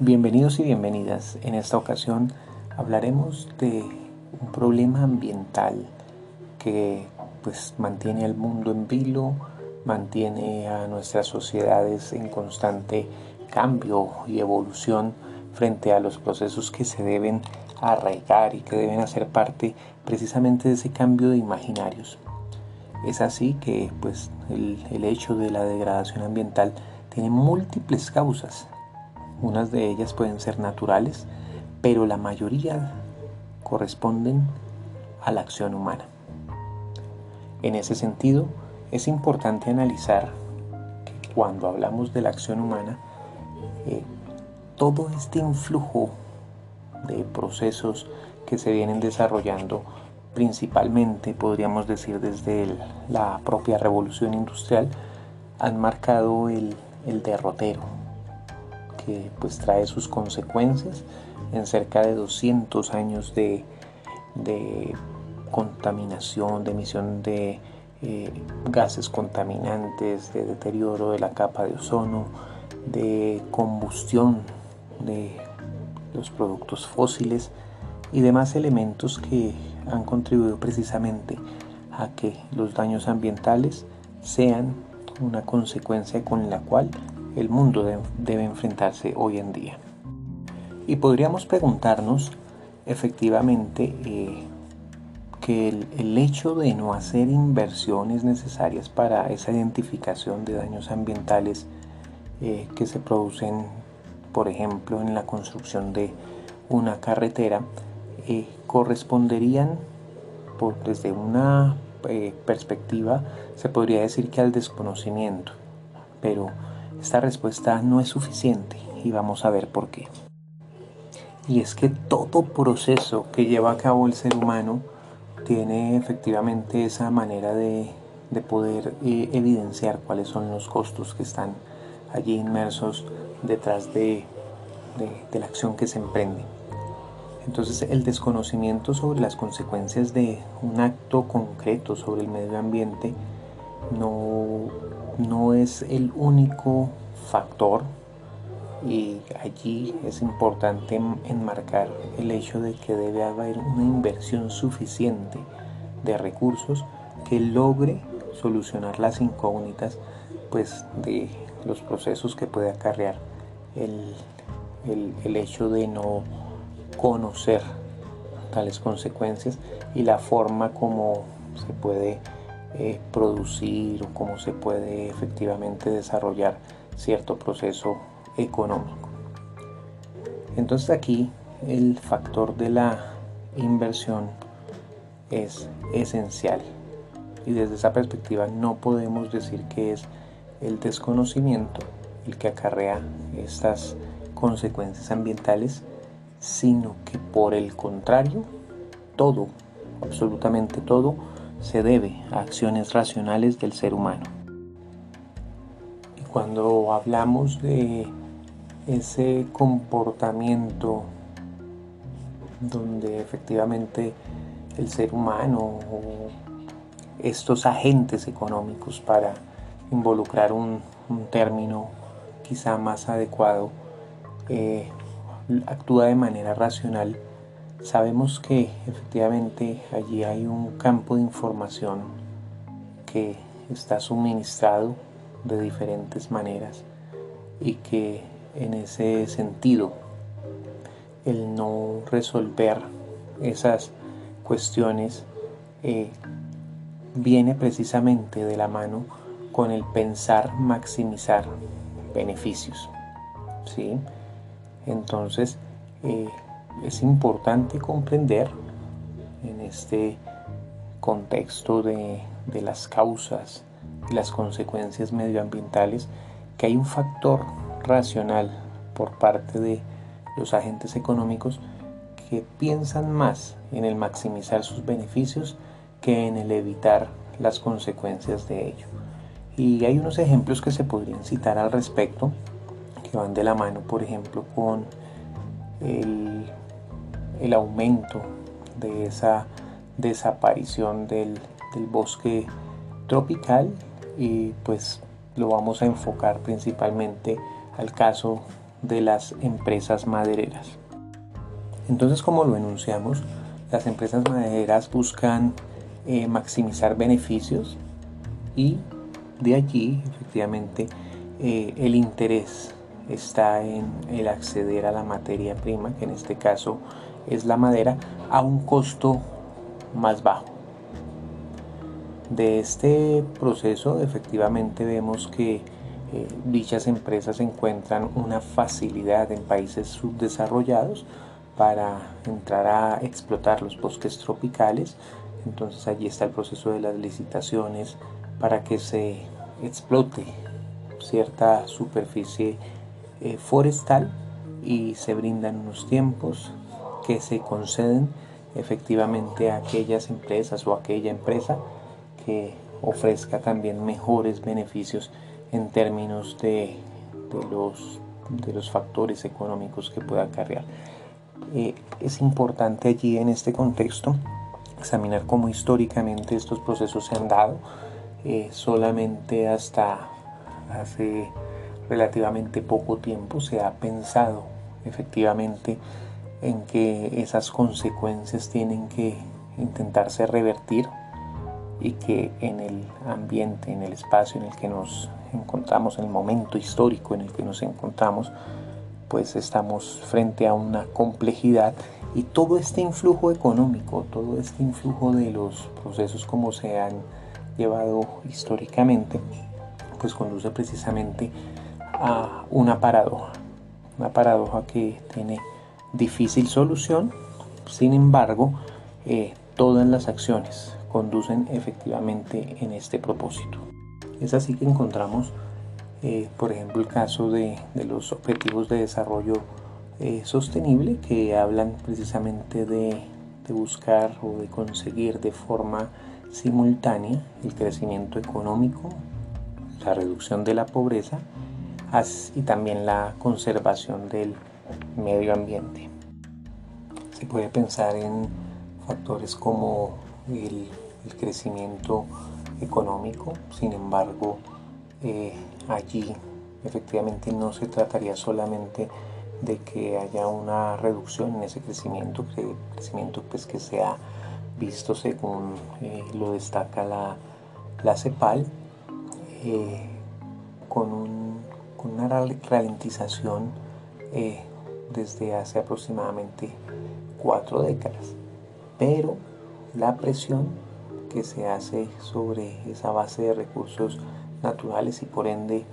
Bienvenidos y bienvenidas. En esta ocasión hablaremos de un problema ambiental que pues mantiene al mundo en vilo, mantiene a nuestras sociedades en constante cambio y evolución frente a los procesos que se deben arraigar y que deben hacer parte precisamente de ese cambio de imaginarios. Es así que pues el, el hecho de la degradación ambiental tiene múltiples causas unas de ellas pueden ser naturales, pero la mayoría corresponden a la acción humana. En ese sentido, es importante analizar que cuando hablamos de la acción humana, eh, todo este influjo de procesos que se vienen desarrollando principalmente, podríamos decir, desde la propia revolución industrial, han marcado el derrotero, pues trae sus consecuencias en cerca de 200 años de, contaminación, de emisión de eh, gases contaminantes, de deterioro de la capa de ozono, de combustión de los productos fósiles y demás elementos que han contribuido precisamente a que los daños ambientales sean una consecuencia con la cual el mundo debe enfrentarse hoy en día. Y podríamos preguntarnos efectivamente eh, que el, hecho de no hacer inversiones necesarias para esa identificación de daños ambientales eh, que se producen, por ejemplo, en la construcción de una carretera, eh, corresponderían por, desde una perspectiva, se podría decir que al desconocimiento, pero esta respuesta no es suficiente y vamos a ver por qué. Y es que todo proceso que lleva a cabo el ser humano tiene efectivamente esa manera de, poder eh, evidenciar cuáles son los costos que están allí inmersos detrás de, de la acción que se emprende. Entonces el desconocimiento sobre las consecuencias de un acto concreto sobre el medio ambiente no, no es el único factor y allí es importante enmarcar el hecho de que debe haber una inversión suficiente de recursos que logre solucionar las incógnitas pues de los procesos que puede acarrear el, el hecho de no conocer tales consecuencias y la forma como se puede eh, producir o cómo se puede efectivamente desarrollar cierto proceso económico. Entonces aquí el factor de la inversión es esencial y desde esa perspectiva no podemos decir que es el desconocimiento el que acarrea estas consecuencias ambientales, sino que por el contrario, todo, absolutamente todo, se debe a acciones racionales del ser humano. Y cuando hablamos de ese comportamiento donde efectivamente el ser humano o estos agentes económicos para involucrar un, término quizá más adecuado eh, actúa de manera racional Sabemos que efectivamente allí hay un campo de información que está suministrado de diferentes maneras y que en ese sentido el no resolver esas cuestiones eh, viene precisamente de la mano con el pensar maximizar beneficios. ¿sí? Entonces, eh, es importante comprender en este contexto de, las causas y las consecuencias medioambientales que hay un factor racional por parte de los agentes económicos que piensan más en el maximizar sus beneficios que en el evitar las consecuencias de ello. Y hay unos ejemplos que se podrían citar al respecto, que van de la mano, por ejemplo, con el el aumento de esa desaparición del, bosque tropical y pues lo vamos a enfocar principalmente al caso de las empresas madereras. Entonces, como lo enunciamos, las empresas madereras buscan eh, maximizar beneficios y de allí efectivamente eh, el interés está en el acceder a la materia prima, que en este caso es la madera, a un costo más bajo. De este proceso efectivamente vemos que eh, dichas empresas encuentran una facilidad en países subdesarrollados para entrar a explotar los bosques tropicales. Entonces allí está el proceso de las licitaciones para que se explote cierta superficie eh, forestal y se brindan unos tiempos que se conceden efectivamente a aquellas empresas o aquella empresa que ofrezca también mejores beneficios en términos de, los, de los factores económicos que pueda acarrear. Eh, es importante allí en este contexto examinar cómo históricamente estos procesos se han dado. Eh, solamente hasta hace relativamente poco tiempo se ha pensado efectivamente en que esas consecuencias tienen que intentarse revertir y que en el ambiente, en el espacio en el que nos encontramos, en el momento histórico en el que nos encontramos, pues estamos frente a una complejidad y todo este influjo económico, todo este influjo de los procesos como se han llevado históricamente, pues conduce precisamente a una paradoja, una paradoja que tiene difícil solución, sin embargo, eh, todas las acciones conducen efectivamente en este propósito. Es así que encontramos, eh, por ejemplo, el caso de, los objetivos de desarrollo eh, sostenible que hablan precisamente de, de buscar o de conseguir de forma simultánea el crecimiento económico, la reducción de la pobreza y también la conservación del medio ambiente. Se puede pensar en factores como el, crecimiento económico, sin embargo, eh, allí efectivamente no se trataría solamente de que haya una reducción en ese crecimiento, crecimiento pues que se ha visto según eh, lo destaca la, CEPAL, eh, con, una ralentización desde hace aproximadamente cuatro décadas. Pero la presión que se hace sobre esa base de recursos naturales y por ende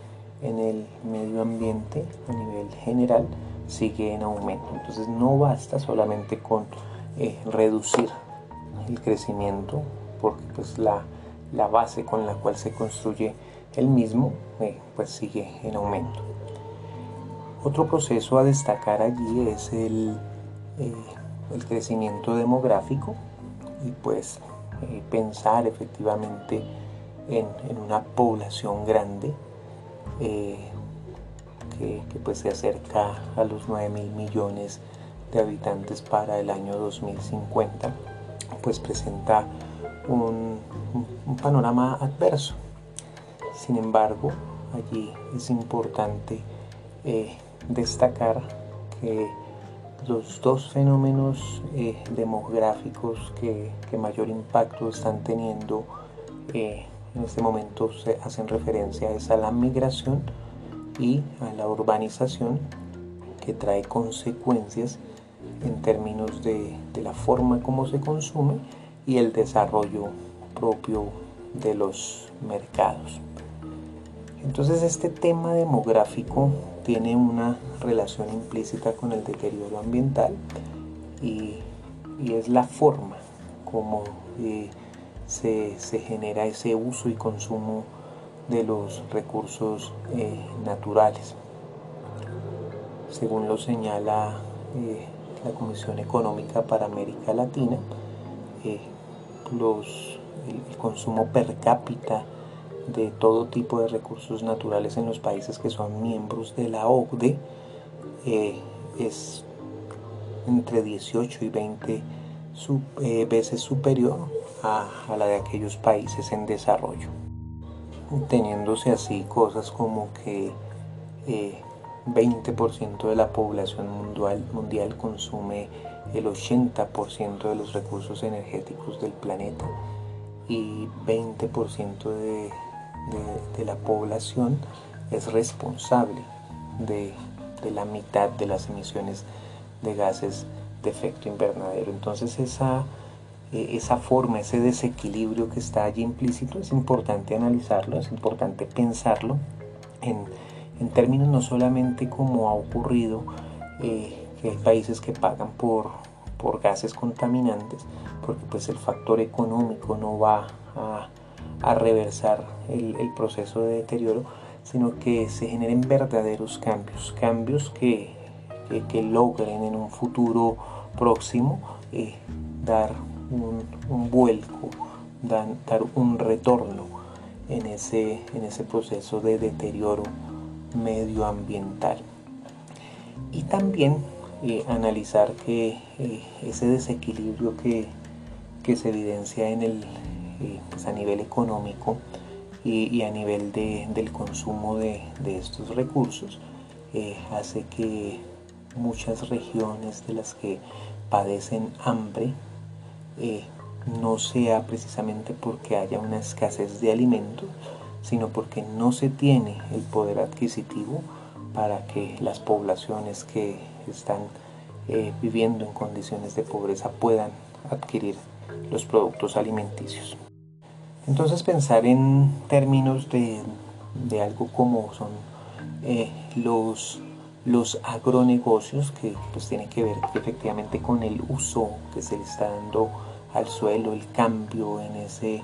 en el medio ambiente a nivel general sigue en aumento. Entonces no basta solamente con eh, reducir el crecimiento porque pues la, la base con la cual se construye el mismo eh, pues sigue en aumento. Otro proceso a destacar allí es el, eh, el crecimiento demográfico y pues eh, pensar efectivamente en, una población grande que, que, pues se acerca a los 9 mil millones de habitantes para el año 2050 pues presenta un panorama adverso. Sin embargo, allí es importante eh, destacar que los dos fenómenos eh, demográficos que, mayor impacto están teniendo eh, en este momento se hacen referencia a la migración y a la urbanización que trae consecuencias en términos de, de la forma como se consume y el desarrollo propio de los mercados. Entonces este tema demográfico tiene una relación implícita con el deterioro ambiental y, es la forma como eh, se, genera ese uso y consumo de los recursos eh, naturales. Según lo señala eh, la Comisión Económica para América Latina, los, el consumo per cápita de todo tipo de recursos naturales en los países que son miembros de la OCDE eh, es entre 18 y 20 eh, veces superior a, la de aquellos países en desarrollo, teniéndose así cosas como que eh, 20% de la población mundial, mundial consume el 80% de los recursos energéticos del planeta y 20% de, de, la población es responsable de, de, la mitad de las emisiones de gases de efecto invernadero. Entonces esa, eh, esa forma, ese desequilibrio que está allí implícito, es importante analizarlo, es importante pensarlo en, en términos no solamente como ha ocurrido, eh, que hay países que pagan por, por gases contaminantes, porque pues el factor económico no va a, a reversar el, proceso de deterioro, sino que se generen verdaderos cambios, cambios que, que, logren en un futuro próximo eh, dar un, vuelco, dar, un retorno en ese, en ese proceso de deterioro medioambiental. Y también eh, analizar que eh, ese desequilibrio que, que, se evidencia en el, eh, pues a nivel económico y, a nivel de, del consumo de, estos recursos hace que muchas regiones de las que padecen hambre no sea precisamente porque haya una escasez de alimentos, sino porque no se tiene el poder adquisitivo para que las poblaciones que están eh, viviendo en condiciones de pobreza puedan adquirir los productos alimenticios. Entonces pensar en términos de, de algo como son eh, los, los agronegocios que pues tienen que ver efectivamente con el uso que se le está dando al suelo, el cambio en ese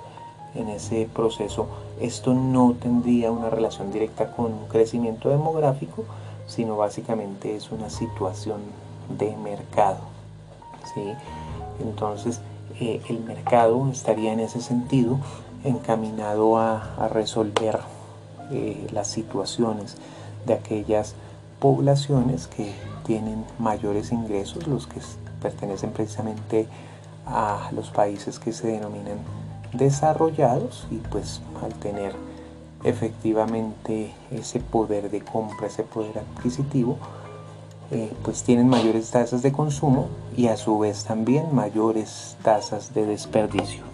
en ese proceso, esto no tendría una relación directa con un crecimiento demográfico, sino básicamente es una situación de mercado. ¿sí? Entonces, eh, el mercado estaría en ese sentido encaminado a, resolver eh, las situaciones de aquellas poblaciones que tienen mayores ingresos, los que pertenecen precisamente a los países que se denominan desarrollados y pues al tener efectivamente ese poder de compra, ese poder adquisitivo, eh, pues tienen mayores tasas de consumo y a su vez también mayores tasas de desperdicio.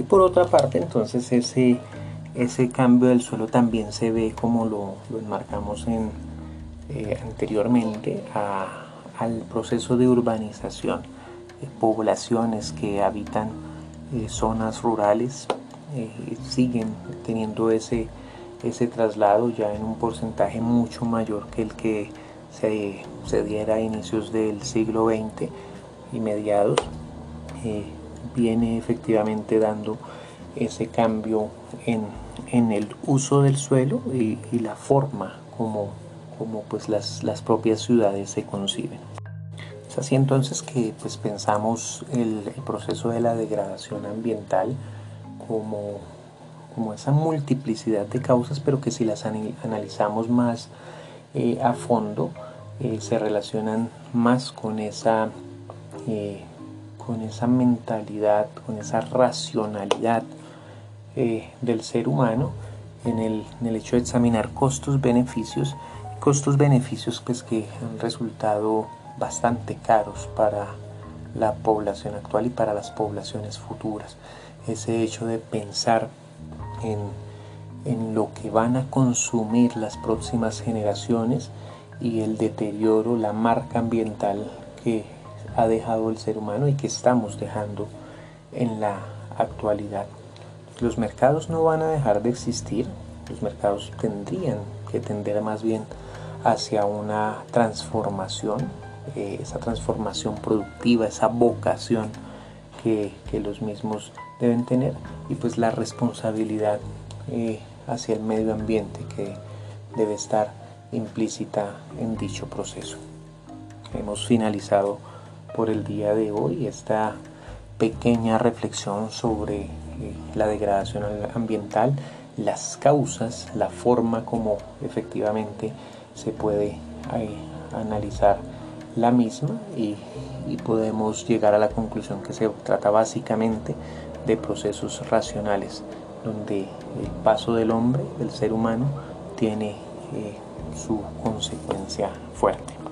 Y por otra parte entonces ese, ese cambio del suelo también se ve como lo, lo enmarcamos en, eh, anteriormente al proceso de urbanización, poblaciones que habitan eh, zonas rurales eh, siguen teniendo ese, ese traslado ya en un porcentaje mucho mayor que el que se, se diera a inicios del siglo XX y mediados, viene efectivamente dando ese cambio en, en el uso del suelo y, y la forma como, como pues las, las propias ciudades se conciben. Es así entonces que pues, pensamos el, el proceso de la degradación ambiental como, como, esa multiplicidad de causas, pero que si las analizamos más eh, a fondo, eh, se relacionan más con esa, eh, con esa mentalidad, con esa racionalidad eh, del ser humano en el, hecho de examinar costos-beneficios, costos-beneficios pues, que han resultado bastante caros para la población actual y para las poblaciones futuras. Ese hecho de pensar en, en lo que van a consumir las próximas generaciones y el deterioro, la marca ambiental que ha dejado el ser humano y que estamos dejando en la actualidad. Los mercados no van a dejar de existir, los mercados tendrían que tender más bien hacia una transformación eh, esa transformación productiva, esa vocación que, que, los mismos deben tener y pues la responsabilidad eh, hacia el medio ambiente que debe estar implícita en dicho proceso. Hemos finalizado por el día de hoy esta pequeña reflexión sobre eh, la degradación ambiental, las causas, la forma como efectivamente se puede eh, analizar la misma y, podemos llegar a la conclusión que se trata básicamente de procesos racionales, donde el paso del hombre, del ser humano, tiene eh, su consecuencia fuerte.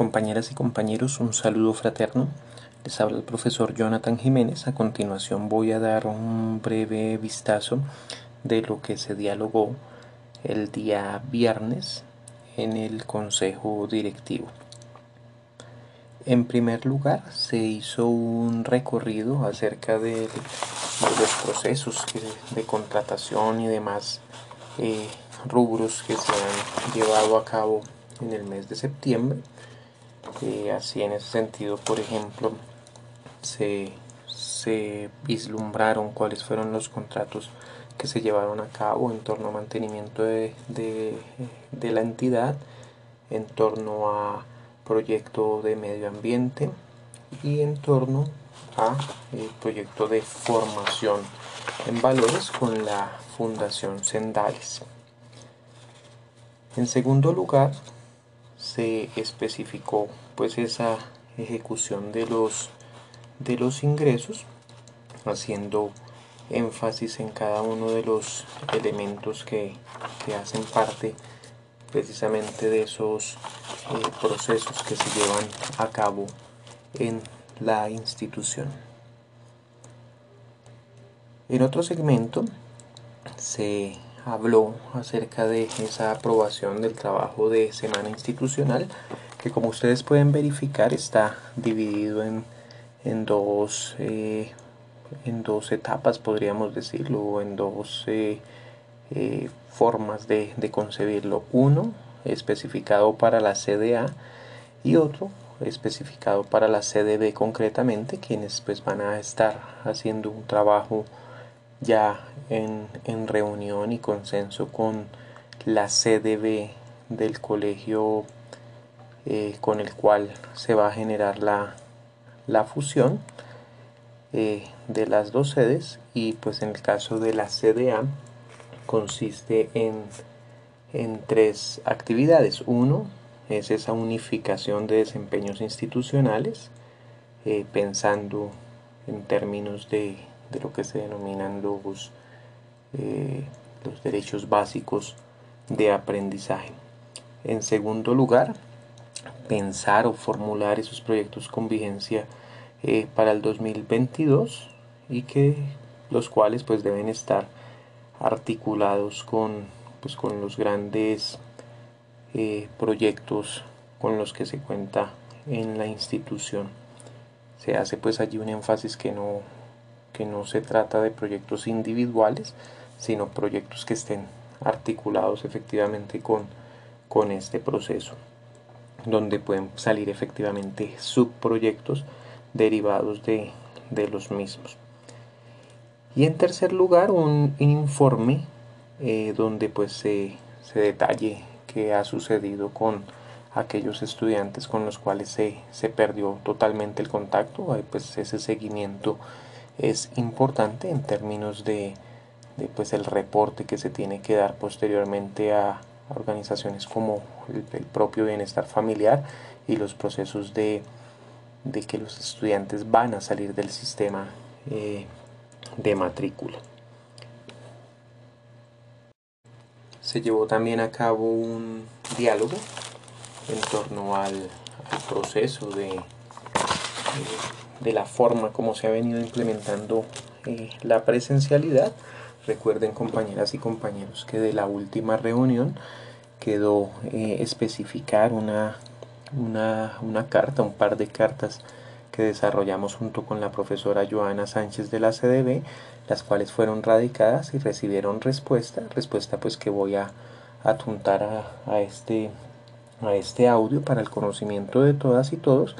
Compañeras y compañeros, un saludo fraterno. Les habla el profesor Jonathan Jiménez. A continuación voy a dar un breve vistazo de lo que se dialogó el día viernes en el Consejo Directivo. En primer lugar, se hizo un recorrido acerca de, los procesos de contratación y demás eh, rubros que se han llevado a cabo en el mes de septiembre. Eh, así en ese sentido, por ejemplo, se, vislumbraron cuáles fueron los contratos que se llevaron a cabo en torno a mantenimiento de, de la entidad, en torno a proyecto de medio ambiente y en torno a eh, proyecto de formación en valores con la Fundación Sendales. En segundo lugar, se especificó pues esa ejecución de los de los ingresos haciendo énfasis en cada uno de los elementos que, que hacen parte precisamente de esos eh, procesos que se llevan a cabo en la institución. En otro segmento se habló acerca de esa aprobación del trabajo de semana institucional que como ustedes pueden verificar está dividido en, en dos eh, en dos etapas podríamos decirlo en dos eh, formas de, concebirlo. Uno especificado para la CDA y otro especificado para la CDB concretamente, quienes pues van a estar haciendo un trabajo ya en, reunión y consenso con la CDB del colegio eh, con el cual se va a generar la, la fusión eh, de las dos sedes y pues en el caso de la CDA consiste en, tres actividades. Uno es esa unificación de desempeños institucionales, eh, pensando en términos de, lo que se denominan los, eh, los derechos básicos de aprendizaje. En segundo lugar, pensar o formular esos proyectos con vigencia eh, para el 2022 y que los cuales pues deben estar articulados con, pues, con los grandes eh, proyectos con los que se cuenta en la institución. Se hace pues allí un énfasis que no, que no se trata de proyectos individuales, sino proyectos que estén articulados efectivamente con, con este proceso, donde pueden salir efectivamente subproyectos derivados de, de los mismos. Y en tercer lugar, un informe eh, donde pues se, se, detalle qué ha sucedido con aquellos estudiantes con los cuales se, se perdió totalmente el contacto. pues ese seguimiento es importante en términos de, pues el reporte que se tiene que dar posteriormente a, organizaciones como el, propio bienestar familiar y los procesos de, de, que los estudiantes van a salir del sistema eh, de matrícula. Se llevó también a cabo un diálogo en torno al, proceso de, eh, de, la forma como se ha venido implementando eh, la presencialidad. Recuerden compañeras y compañeros que de la última reunión quedó eh, especificar una, una, una carta, un par de cartas que desarrollamos junto con la profesora Joana Sánchez de la CDB, las cuales fueron radicadas y recibieron respuesta, respuesta pues que voy a atuntar a, este, a este audio para el conocimiento de todas y todos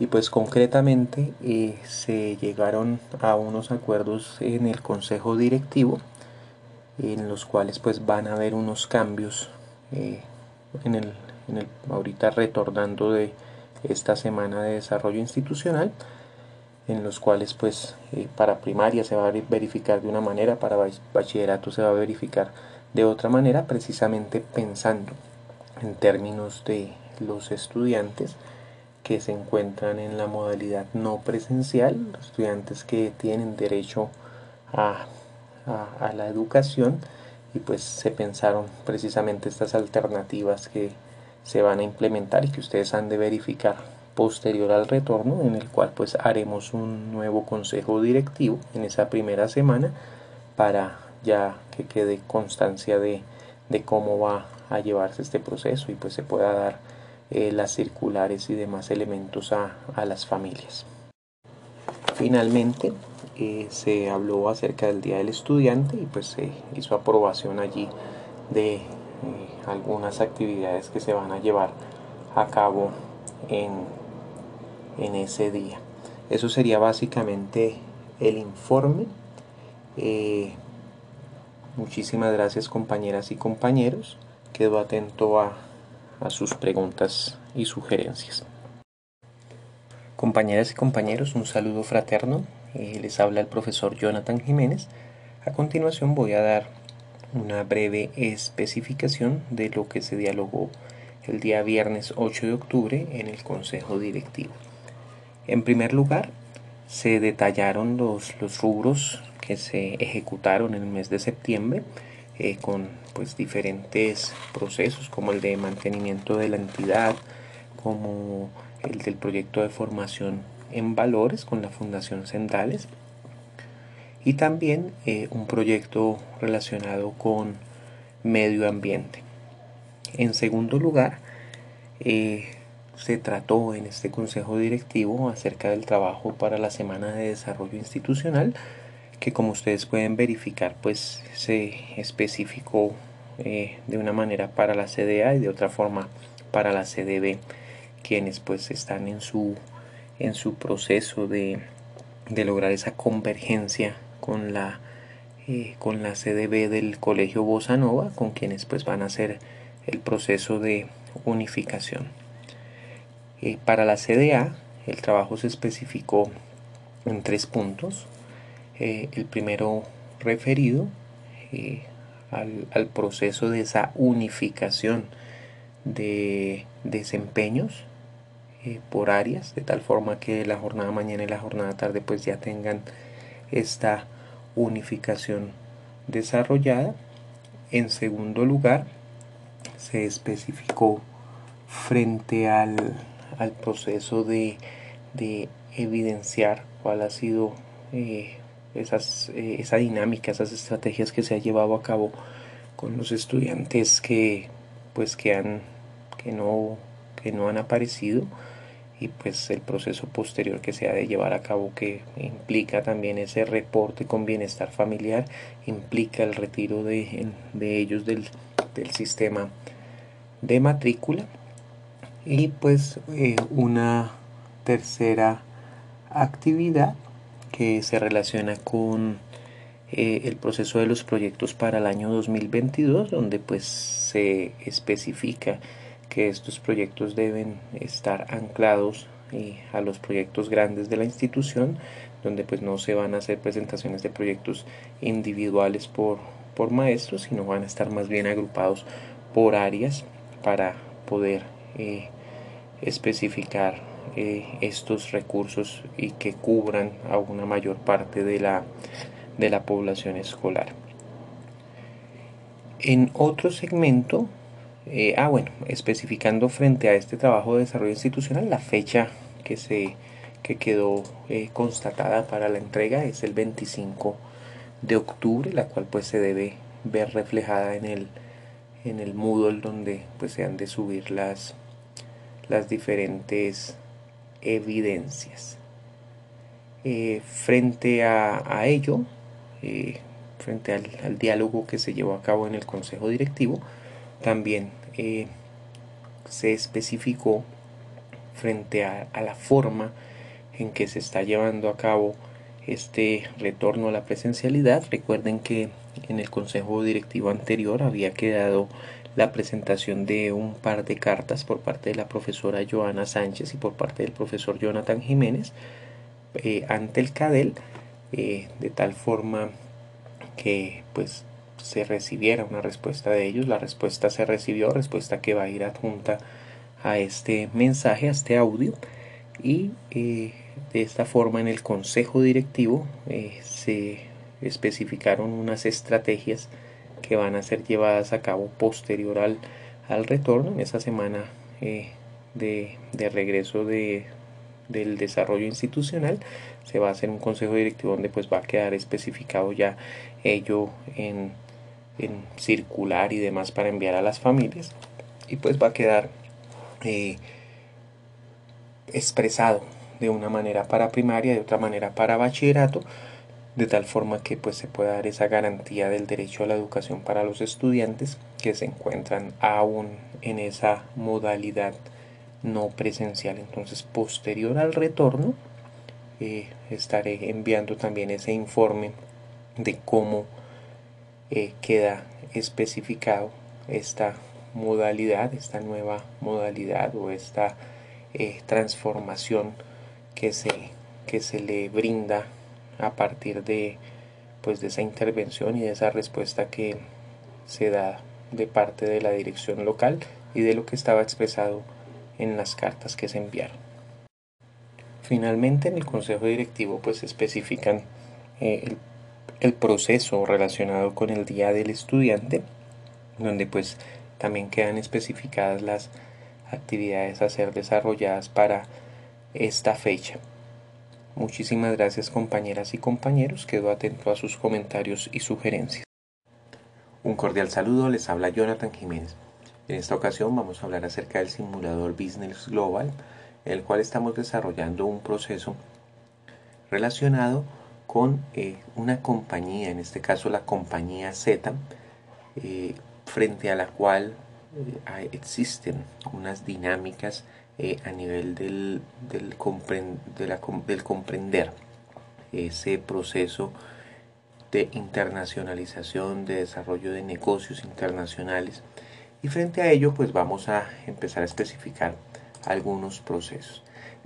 y pues concretamente eh, se llegaron a unos acuerdos en el consejo directivo en los cuales pues van a haber unos cambios eh, en, el, en el ahorita retornando de esta semana de desarrollo institucional en los cuales pues eh, para primaria se va a verificar de una manera, para bachillerato se va a verificar de otra manera, precisamente pensando en términos de los estudiantes que se encuentran en la modalidad no presencial, los estudiantes que tienen derecho a, a, la educación y pues se pensaron precisamente estas alternativas que se van a implementar y que ustedes han de verificar posterior al retorno en el cual pues haremos un nuevo consejo directivo en esa primera semana para ya que quede constancia de, de cómo va a llevarse este proceso y pues se pueda dar eh, las circulares y demás elementos a, a las familias. Finalmente eh, se habló acerca del Día del Estudiante y pues se hizo aprobación allí de eh, algunas actividades que se van a llevar a cabo en, en ese día. Eso sería básicamente el informe. muchísimas gracias compañeras y compañeros. Quedo atento a, a sus preguntas y sugerencias. Compañeras y compañeros, un saludo fraterno. Eh, les habla el profesor Jonathan Jiménez. A continuación voy a dar una breve especificación de lo que se dialogó el día viernes 8 de octubre en el Consejo Directivo. En primer lugar, se detallaron los, los rubros que se ejecutaron en el mes de septiembre eh, con pues diferentes procesos como el de mantenimiento de la entidad, como el del proyecto de formación en valores con la Fundación Centrales y también eh, un proyecto relacionado con medio ambiente. En segundo lugar, eh, se trató en este consejo directivo acerca del trabajo para la Semana de Desarrollo Institucional que como ustedes pueden verificar pues se especificó eh, de una manera para la CDA y de otra forma para la CDB quienes pues están en su en su proceso de, lograr esa convergencia con la eh, con la CDB del colegio Bossa Nova con quienes pues van a hacer el proceso de unificación. Eh, para la CDA el trabajo se especificó en tres puntos eh, el primero referido eh, al, proceso de esa unificación de desempeños eh, por áreas, de tal forma que la jornada mañana y la jornada tarde pues ya tengan esta unificación desarrollada. En segundo lugar, se especificó frente al, proceso de, evidenciar cuál ha sido esas, eh, esa dinámica, esas estrategias que se ha llevado a cabo con los estudiantes que pues que han que no que no han aparecido y pues el proceso posterior que se ha de llevar a cabo que implica también ese reporte con bienestar familiar implica el retiro de, ellos del, sistema de matrícula. Y pues eh, una tercera actividad que se relaciona con eh, el proceso de los proyectos para el año 2022, donde pues se especifica que estos proyectos deben estar anclados eh, a los proyectos grandes de la institución, donde pues no se van a hacer presentaciones de proyectos individuales por, por maestros, sino van a estar más bien agrupados por áreas para poder eh, especificar eh, estos recursos y que cubran a una mayor parte de la, de la población escolar. En otro segmento, eh, ah bueno, especificando frente a este trabajo de desarrollo institucional, la fecha que, se, que quedó eh, constatada para la entrega es el 25 de octubre, la cual pues se debe ver reflejada en el, en el Moodle donde pues se han de subir las, las diferentes evidencias. Eh, frente a, ello, eh, frente al, diálogo que se llevó a cabo en el Consejo Directivo, también eh, se especificó frente a, a, la forma en que se está llevando a cabo este retorno a la presencialidad. Recuerden que en el Consejo Directivo anterior había quedado la presentación de un par de cartas por parte de la profesora Joana Sánchez y por parte del profesor Jonathan Jiménez eh, ante el CADEL, eh, de tal forma que pues se recibiera una respuesta de ellos. La respuesta se recibió, respuesta que va a ir adjunta a este mensaje, a este audio. Y eh, de esta forma en el consejo directivo se especificaron unas estrategias que van a ser llevadas a cabo posterior al, al retorno en esa semana eh, de, de, regreso de, del desarrollo institucional. Se va a hacer un consejo directivo donde pues va a quedar especificado ya ello en, en circular y demás para enviar a las familias. Y pues va a quedar eh, expresado de una manera para primaria, de otra manera para bachillerato, de tal forma que pues se pueda dar esa garantía del derecho a la educación para los estudiantes que se encuentran aún en esa modalidad no presencial. Entonces, posterior al retorno, eh, estaré enviando también ese informe de cómo eh, queda especificado esta modalidad, esta nueva modalidad o esta eh, transformación que se, que se le brinda a partir de, pues, de esa intervención y de esa respuesta que se da de parte de la dirección local y de lo que estaba expresado en las cartas que se enviaron. Finalmente en el consejo directivo pues especifican eh, el, el, proceso relacionado con el día del estudiante donde pues también quedan especificadas las actividades a ser desarrolladas para esta fecha. Muchísimas gracias compañeras y compañeros, quedo atento a sus comentarios y sugerencias. Un cordial saludo, les habla Jonathan Jiménez. En esta ocasión vamos a hablar acerca del simulador Business Global, en el cual estamos desarrollando un proceso relacionado con eh, una compañía, en este caso la compañía Z, eh, frente a la cual eh, existen unas dinámicas eh, a nivel del, del, del comprender ese proceso de internacionalización, de desarrollo de negocios internacionales. Y frente a ello, pues vamos a empezar a especificar algunos procesos.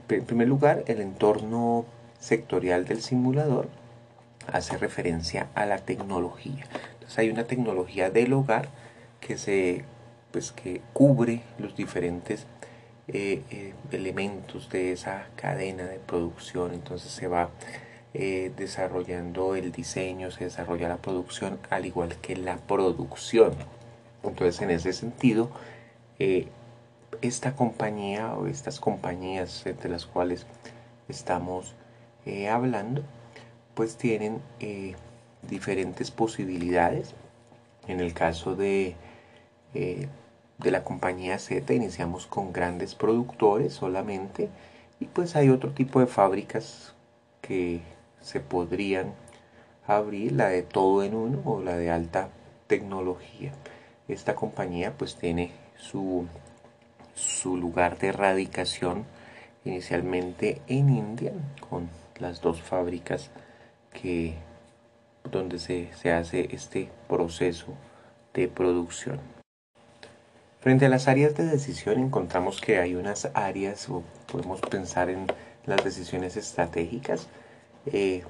En primer lugar, el entorno sectorial del simulador hace referencia a la tecnología. Hay una tecnología del hogar que se pues que cubre los diferentes eh, eh, elementos de esa cadena de producción. Entonces se va eh, desarrollando el diseño, se desarrolla la producción, al igual que la producción. Entonces en ese sentido, esta compañía o estas compañías entre las cuales estamos hablando, pues tienen diferentes posibilidades. En el caso de de la compañía Z iniciamos con grandes productores solamente y pues hay otro tipo de fábricas que se podrían abrir, la de todo en uno o la de alta tecnología. Esta compañía pues tiene su, su lugar de radicación inicialmente en India con las dos fábricas que donde se, se hace este proceso de producción. Frente a las áreas de decisión encontramos que hay unas áreas, o podemos pensar en las decisiones estratégicas. Eh,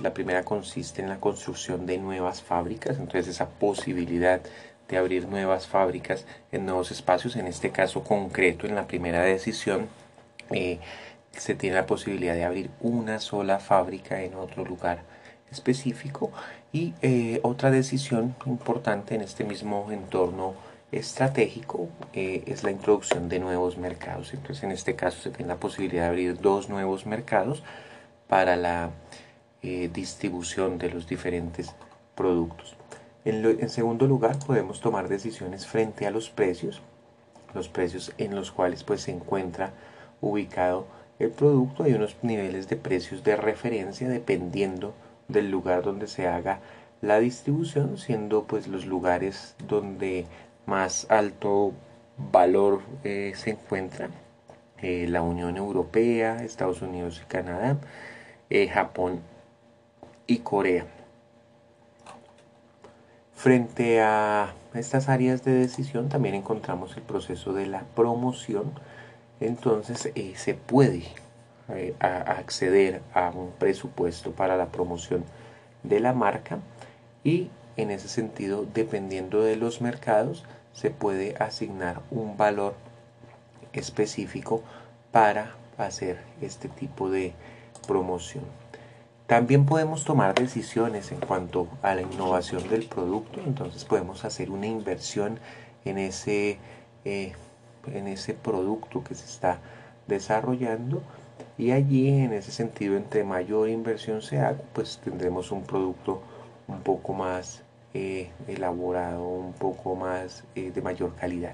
la primera consiste en la construcción de nuevas fábricas, entonces esa posibilidad de abrir nuevas fábricas en nuevos espacios, en este caso concreto, en la primera decisión, eh, se tiene la posibilidad de abrir una sola fábrica en otro lugar específico y eh, otra decisión importante en este mismo entorno estratégico eh, es la introducción de nuevos mercados. Entonces, en este caso se tiene la posibilidad de abrir dos nuevos mercados para la eh, distribución de los diferentes productos. En, segundo lugar, podemos tomar decisiones frente a los precios, los precios en los cuales pues, se encuentra ubicado el producto. Hay unos niveles de precios de referencia dependiendo del lugar donde se haga la distribución, siendo pues los lugares donde más alto valor eh, se encuentra eh, la Unión Europea, Estados Unidos y Canadá, eh, Japón y Corea. Frente a estas áreas de decisión también encontramos el proceso de la promoción. Entonces se puede acceder a un presupuesto para la promoción de la marca y en ese sentido, dependiendo de los mercados, se puede asignar un valor específico para hacer este tipo de promoción. También podemos tomar decisiones en cuanto a la innovación del producto, entonces podemos hacer una inversión en ese, eh, en ese producto que se está desarrollando y allí en ese sentido entre mayor inversión se haga pues tendremos un producto un poco más eh, elaborado un poco más eh, de mayor calidad.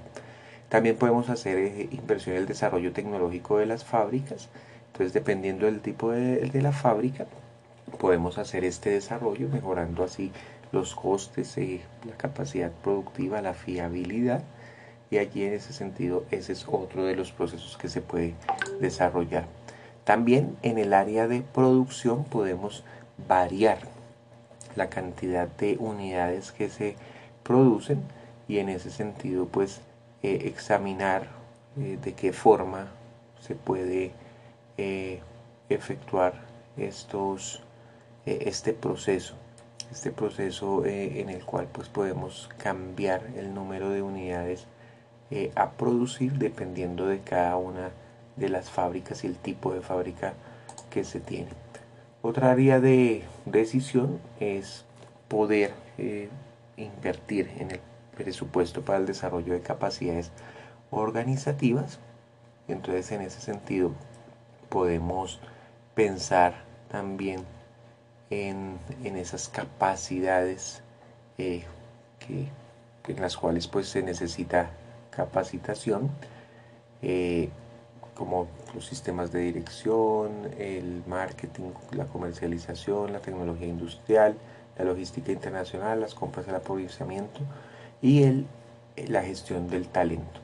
También podemos hacer inversión en el desarrollo tecnológico de las fábricas. Entonces dependiendo del tipo de, de la fábrica podemos hacer este desarrollo mejorando así los costes, la capacidad productiva, la fiabilidad. Y allí en ese sentido ese es otro de los procesos que se puede desarrollar. También en el área de producción podemos variar la cantidad de unidades que se producen y en ese sentido pues eh, examinar eh, de qué forma se puede eh, efectuar estos, este proceso este proceso en el cual pues podemos cambiar el número de unidades a producir dependiendo de cada una de las fábricas y el tipo de fábrica que se tiene. Otra área de decisión es poder eh, invertir en el presupuesto para el desarrollo de capacidades organizativas. Entonces en ese sentido podemos pensar también en, esas capacidades eh, que, en las cuales pues se necesita capacitación, eh, como los sistemas de dirección, el marketing, la comercialización, la tecnología industrial, la logística internacional, las compras, el aprovechamiento y el, la gestión del talento.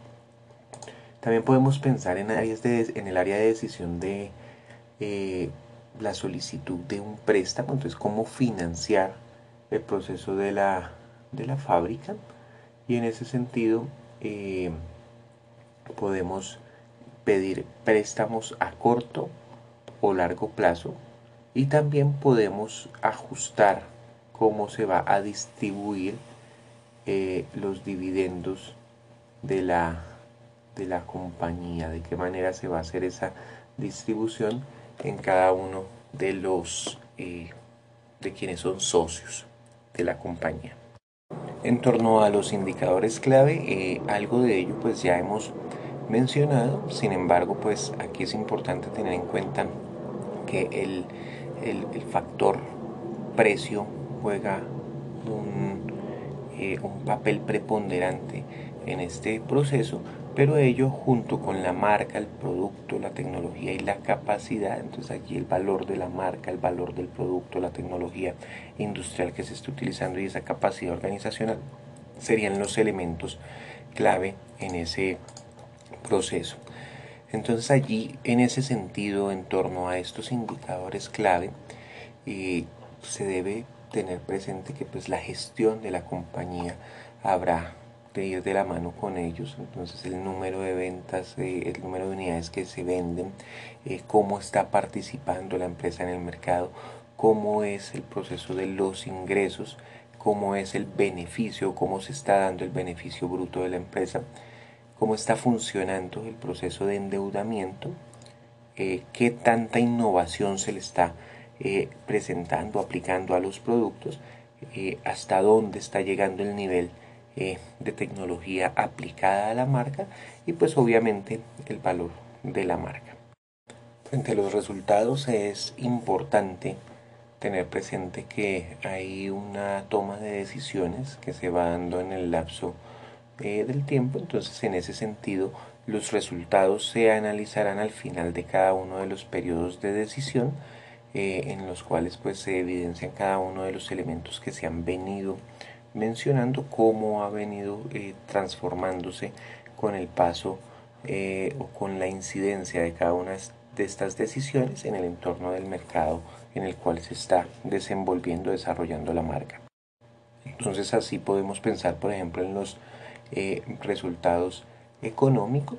También podemos pensar en, áreas de, en el área de decisión de eh, la solicitud de un préstamo, entonces cómo financiar el proceso de la, de la fábrica y en ese sentido eh, podemos pedir préstamos a corto o largo plazo y también podemos ajustar cómo se va a distribuir eh, los dividendos de la, de la compañía, de qué manera se va a hacer esa distribución en cada uno de los eh, de quienes son socios de la compañía. En torno a los indicadores clave, eh, algo de ello pues ya hemos mencionado, sin embargo pues aquí es importante tener en cuenta que el, factor precio juega un, eh, un papel preponderante en este proceso pero ello junto con la marca, el producto, la tecnología y la capacidad, entonces aquí el valor de la marca, el valor del producto, la tecnología industrial que se está utilizando y esa capacidad organizacional serían los elementos clave en ese proceso. Entonces allí, en ese sentido, en torno a estos indicadores clave, eh, se debe tener presente que pues la gestión de la compañía habrá de ir de la mano con ellos. Entonces el número de ventas, eh, el número de unidades que se venden, eh, cómo está participando la empresa en el mercado, cómo es el proceso de los ingresos, cómo es el beneficio, cómo se está dando el beneficio bruto de la empresa, cómo está funcionando el proceso de endeudamiento, eh, qué tanta innovación se le está presentando, aplicando a los productos, hasta dónde está llegando el nivel eh, de tecnología aplicada a la marca y pues obviamente el valor de la marca. Frente a los resultados es importante tener presente que hay una toma de decisiones que se va dando en el lapso del tiempo, entonces en ese sentido los resultados se analizarán al final de cada uno de los periodos de decisión eh, en los cuales pues se evidencian cada uno de los elementos que se han venido mencionando cómo ha venido eh, transformándose con el paso eh, o con la incidencia de cada una de estas decisiones en el entorno del mercado en el cual se está desenvolviendo, desarrollando la marca. Entonces así podemos pensar, por ejemplo, en los eh, resultados económicos,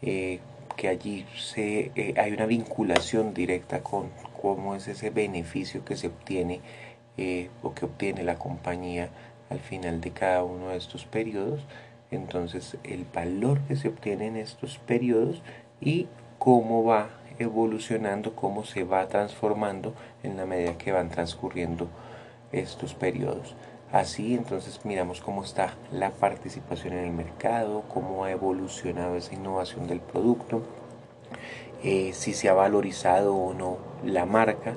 que allí se, hay una vinculación directa con cómo es ese beneficio que se obtiene o que obtiene la compañía al final de cada uno de estos periodos. Entonces el valor que se obtiene en estos periodos y cómo va evolucionando, cómo se va transformando en la medida que van transcurriendo estos periodos. Así entonces miramos cómo está la participación en el mercado, cómo ha evolucionado esa innovación del producto, eh, si se ha valorizado o no la marca,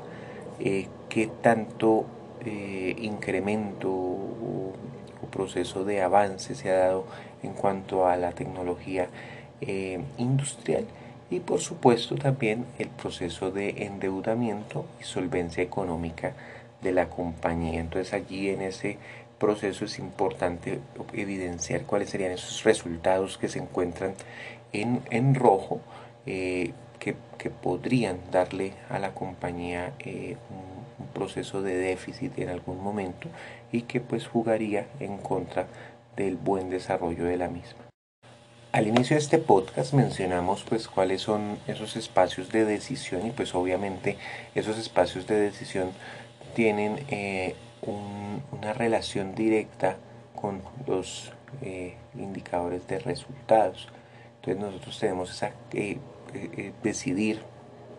eh, qué tanto eh, incremento o, proceso de avance se ha dado en cuanto a la tecnología industrial y por supuesto también el proceso de endeudamiento y solvencia económica de la compañía. Entonces allí en ese proceso es importante evidenciar cuáles serían esos resultados que se encuentran en, en rojo eh, que, que, podrían darle a la compañía eh, un, un, proceso de déficit en algún momento y que pues jugaría en contra del buen desarrollo de la misma. Al inicio de este podcast mencionamos pues cuáles son esos espacios de decisión y pues obviamente esos espacios de decisión tienen eh, una relación directa con los eh, indicadores de resultados. Entonces nosotros tenemos esa eh, decidir,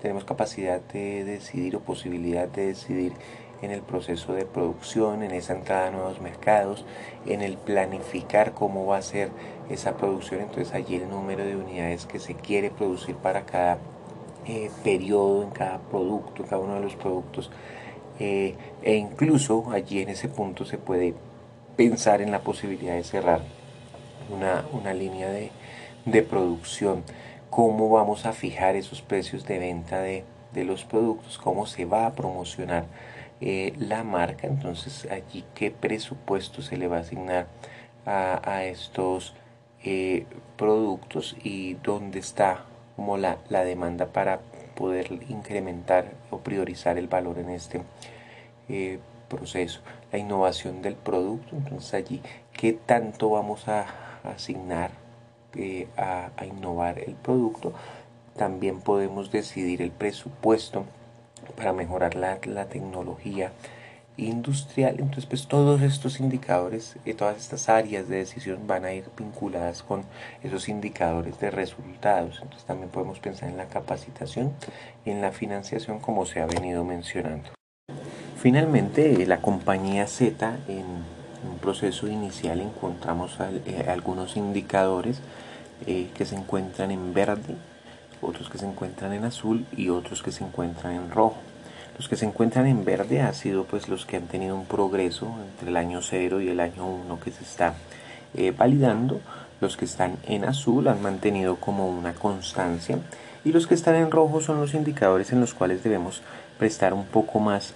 tenemos capacidad de decidir o posibilidad de decidir en el proceso de producción, en esa entrada a nuevos mercados, en el planificar cómo va a ser esa producción. Entonces allí el número de unidades que se quiere producir para cada periodo, en cada producto, cada uno de los productos eh, e incluso allí en ese punto se puede pensar en la posibilidad de cerrar una, una línea de, de, producción, cómo vamos a fijar esos precios de venta de, de los productos, cómo se va a promocionar eh, la marca, entonces allí qué presupuesto se le va a asignar a, a estos eh, productos y dónde está como la, la demanda para poder incrementar o priorizar el valor en este eh, proceso. La innovación del producto, entonces allí, ¿qué tanto vamos a asignar eh, a, innovar el producto? También podemos decidir el presupuesto para mejorar la, la tecnología industrial. Entonces, pues todos estos indicadores, y todas estas áreas de decisión van a ir vinculadas con esos indicadores de resultados. Entonces, también podemos pensar en la capacitación y en la financiación, como se ha venido mencionando. Finalmente, la compañía Z, en un proceso inicial, encontramos eh, algunos indicadores eh, que se encuentran en verde, otros que se encuentran en azul y otros que se encuentran en rojo. Los que se encuentran en verde han sido pues los que han tenido un progreso entre el año 0 y el año 1 que se está eh, validando. Los que están en azul han mantenido como una constancia y los que están en rojo son los indicadores en los cuales debemos prestar un poco más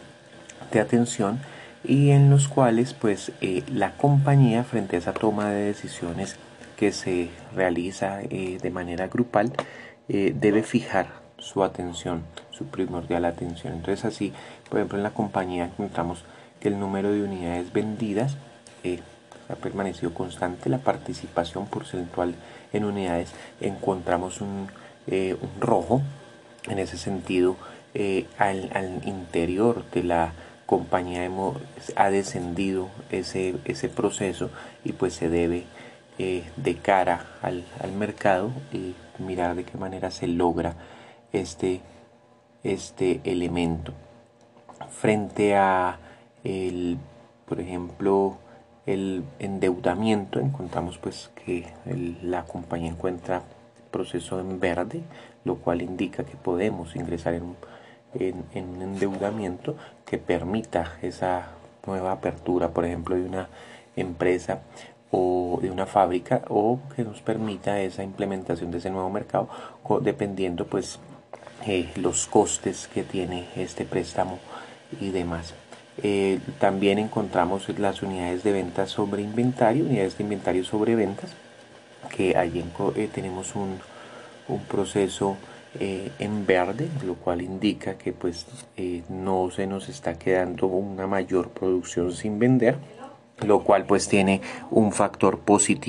de atención y en los cuales pues eh, la compañía frente a esa toma de decisiones que se realiza eh, de manera grupal debe fijar su atención, su primordial atención. Entonces así, por ejemplo, en la compañía encontramos que el número de unidades vendidas eh, ha permanecido constante, la participación porcentual en unidades encontramos un, eh, un rojo, en ese sentido eh, al, al, interior de la compañía hemos, ha descendido ese, ese proceso y pues se debe de cara al, al mercado mirar de qué manera se logra este, este elemento. Frente a el, por ejemplo, el endeudamiento, encontramos pues que la compañía encuentra proceso en verde, lo cual indica que podemos ingresar en, en, en un endeudamiento que permita esa nueva apertura, por ejemplo, de una empresa o de una fábrica o que nos permita esa implementación de ese nuevo mercado dependiendo pues eh, los costes que tiene este préstamo y demás. Eh, también encontramos las unidades de ventas sobre inventario, unidades de inventario sobre ventas, que allí eh, tenemos un, un proceso en verde, lo cual indica que pues no se nos está quedando una mayor producción sin vender, lo cual pues tiene un factor positivo.